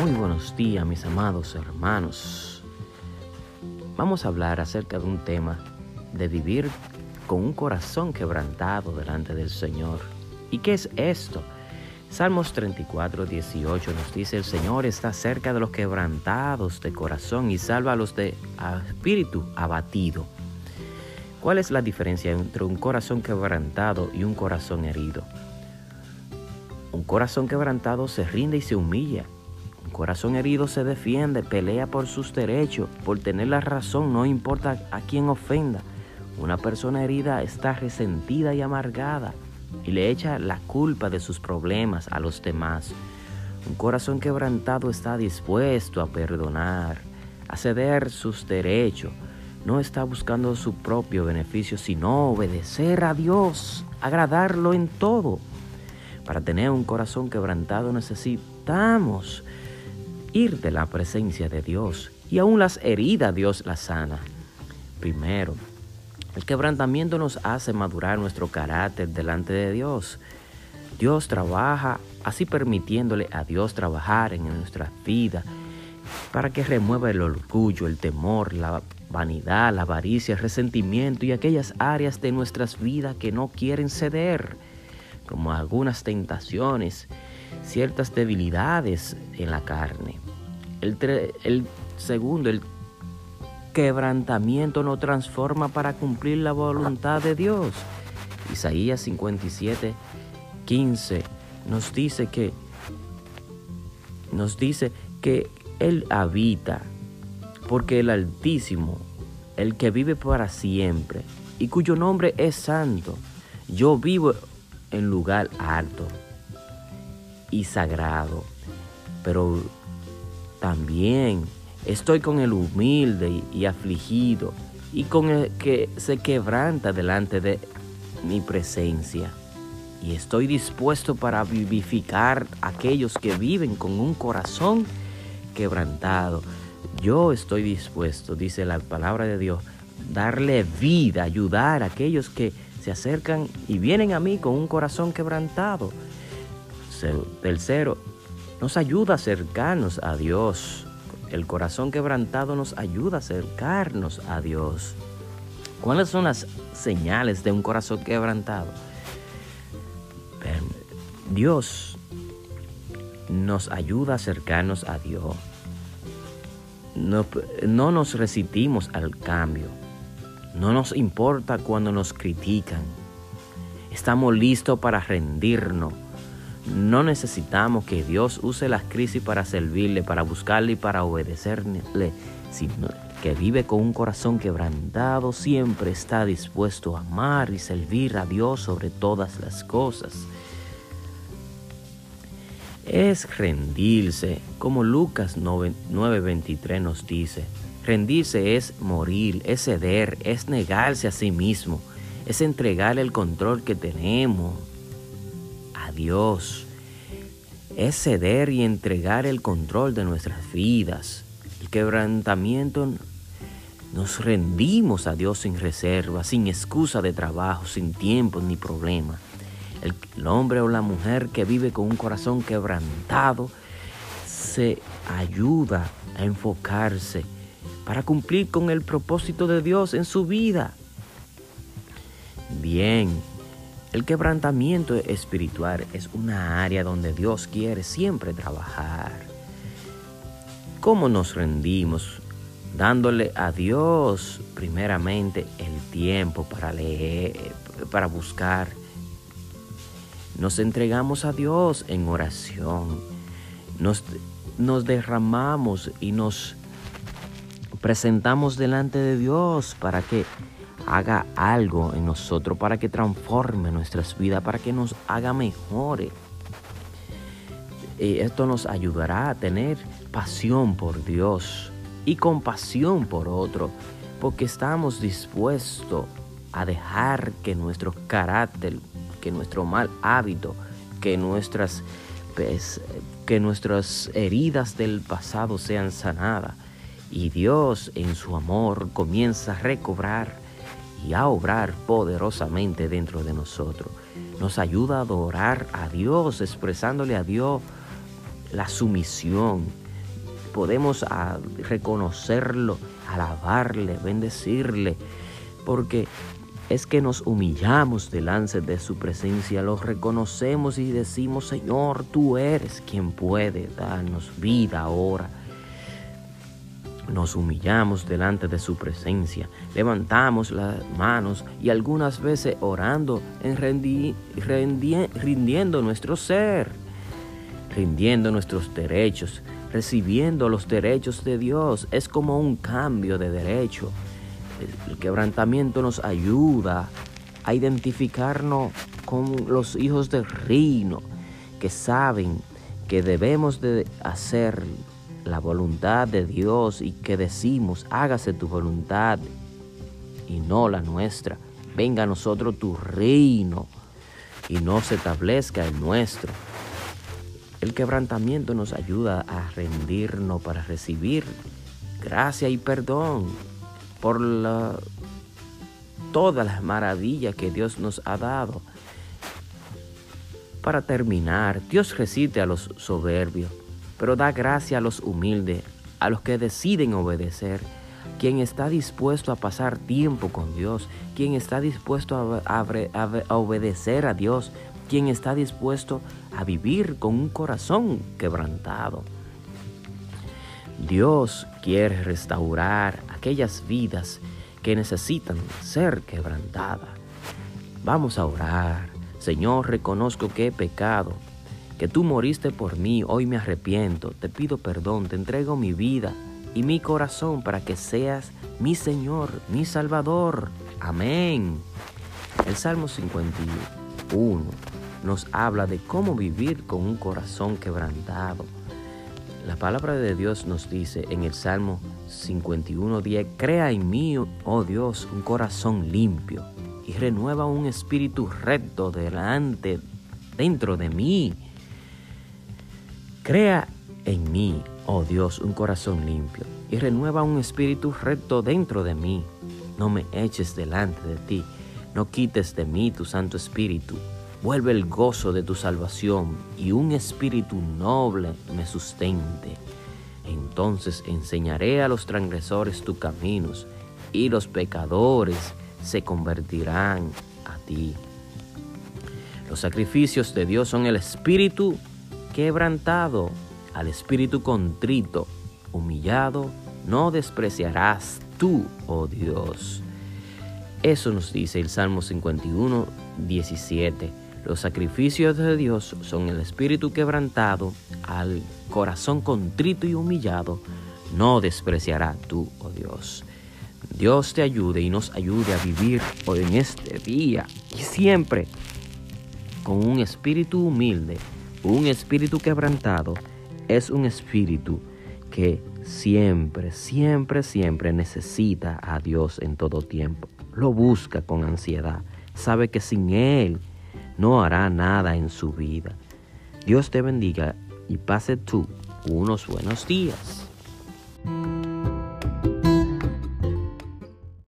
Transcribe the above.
Muy buenos días, mis amados hermanos. Vamos a hablar acerca de un tema de vivir con un corazón quebrantado delante del Señor. ¿Y qué es esto? Salmos 34, 18 nos dice, el Señor está cerca de los quebrantados de corazón y salva a los de espíritu abatido. ¿Cuál es la diferencia entre un corazón quebrantado y un corazón herido? Un corazón quebrantado se rinde y se humilla. Corazón herido se defiende, pelea por sus derechos, por tener la razón, no importa a quién ofenda. Una persona herida está resentida y amargada y le echa la culpa de sus problemas a los demás. Un corazón quebrantado está dispuesto a perdonar, a ceder sus derechos. No está buscando su propio beneficio, sino obedecer a Dios, agradarlo en todo. Para tener un corazón quebrantado necesitamos ir de la presencia de Dios y aún las heridas Dios las sana. Primero, el quebrantamiento nos hace madurar nuestro carácter delante de Dios. Dios trabaja así permitiéndole a Dios trabajar en nuestra vida para que remueva el orgullo, el temor, la vanidad, la avaricia, el resentimiento y aquellas áreas de nuestras vidas que no quieren ceder como algunas tentaciones, ciertas debilidades en la carne. El, segundo, el quebrantamiento nos transforma para cumplir la voluntad de Dios. Isaías 57, 15 nos dice que nos dice que Él habita, porque el Altísimo, el que vive para siempre y cuyo nombre es santo, yo vivo en lugar alto y sagrado, pero también estoy con el humilde y afligido y con el que se quebranta delante de mi presencia. Y estoy dispuesto para vivificar a aquellos que viven con un corazón quebrantado. Yo estoy dispuesto, dice la palabra de Dios, darle vida, ayudar a aquellos que se acercan y vienen a mí con un corazón quebrantado. Tercero, nos ayuda a acercarnos a Dios. El corazón quebrantado nos ayuda a acercarnos a Dios. ¿Cuáles son las señales de un corazón quebrantado? Dios nos ayuda a acercarnos a Dios. No, no nos resistimos al cambio. No nos importa cuando nos critican. Estamos listos para rendirnos. No necesitamos que Dios use las crisis para servirle, para buscarle y para obedecerle, sino que vive con un corazón quebrantado, siempre está dispuesto a amar y servir a Dios sobre todas las cosas. Es rendirse, como Lucas 9:23 nos dice, Rendirse es morir, es ceder, es negarse a sí mismo, es entregar el control que tenemos Dios. Es ceder y entregar el control de nuestras vidas. El quebrantamiento nos rendimos a Dios sin reserva, sin excusa de trabajo, sin tiempo ni problema. El, el, hombre o la mujer que vive con un corazón quebrantado se ayuda a enfocarse para cumplir con el propósito de Dios en su vida. Bien, el quebrantamiento espiritual es una área donde Dios quiere siempre trabajar. ¿Cómo nos rendimos? Dándole a Dios primeramente el tiempo para leer, para buscar. Nos entregamos a Dios en oración. Nos, nos derramamos y nos presentamos delante de Dios para que haga algo en nosotros, para que transforme nuestras vidas, para que nos haga mejores. Y esto nos ayudará a tener pasión por Dios y compasión por otro, porque estamos dispuestos a dejar que nuestro carácter, que nuestro mal hábito, que nuestras, que nuestras heridas del pasado sean sanadas y Dios en su amor comienza a recobrar y a obrar poderosamente dentro de nosotros. Nos ayuda a adorar a Dios, expresándole a Dios la sumisión. podemos ah, reconocerlo, alabarle, bendecirle, porque es que nos humillamos delante de su presencia, lo reconocemos y decimos, Señor, tú eres quien puede darnos vida ahora. Nos humillamos delante de su presencia, levantamos las manos y algunas veces orando, en rindiendo nuestro ser, rindiendo nuestros derechos, recibiendo los derechos de Dios. Es como un cambio de derecho. El quebrantamiento nos ayuda a identificarnos con los hijos del reino que saben que debemos de hacer la voluntad de Dios y que decimos, hágase tu voluntad y no la nuestra. Venga a nosotros tu reino y no se establezca el nuestro. El quebrantamiento nos ayuda a rendirnos para recibir gracia y perdón por la, todas las maravillas que Dios nos ha dado. Para terminar, Dios resiste a los soberbios, pero da gracia a los humildes, a los que deciden obedecer. Quien está dispuesto a pasar tiempo con Dios, quien está dispuesto a, obedecer a Dios, quien está dispuesto a vivir con un corazón quebrantado. Dios quiere restaurar aquellas vidas que necesitan ser quebrantadas. Vamos a orar. Señor, reconozco que he pecado, que tú moriste por mí, hoy me arrepiento, te pido perdón, te entrego mi vida y mi corazón para que seas mi Señor, mi Salvador. Amén. El Salmo 51 nos habla de cómo vivir con un corazón quebrantado la palabra de Dios nos dice en el Salmo 51.10, crea en mí, oh Dios, un corazón limpio y renueva un espíritu recto delante, dentro de mí. Crea en mí, oh Dios, un corazón limpio y renueva un espíritu recto dentro de mí. No me eches delante de ti, no quites de mí tu Santo Espíritu. Vuelve el gozo de tu salvación y un espíritu noble me sustente. Entonces enseñaré a los transgresores tus caminos y los pecadores se convertirán a ti. Los sacrificios de Dios son el espíritu quebrantado, al espíritu contrito, humillado, no despreciarás tú, oh Dios. Eso nos dice el Salmo 51, 17. Los sacrificios de Dios son el espíritu quebrantado, al corazón contrito y humillado, no despreciará tú, oh Dios. Dios te ayude y nos ayude a vivir hoy en este día y siempre con un espíritu humilde, un espíritu quebrantado, es un espíritu que siempre, siempre, siempre necesita a Dios en todo tiempo. Lo busca con ansiedad. Sabe que sin Él no hará nada en su vida. Dios te bendiga y pase tú unos buenos días.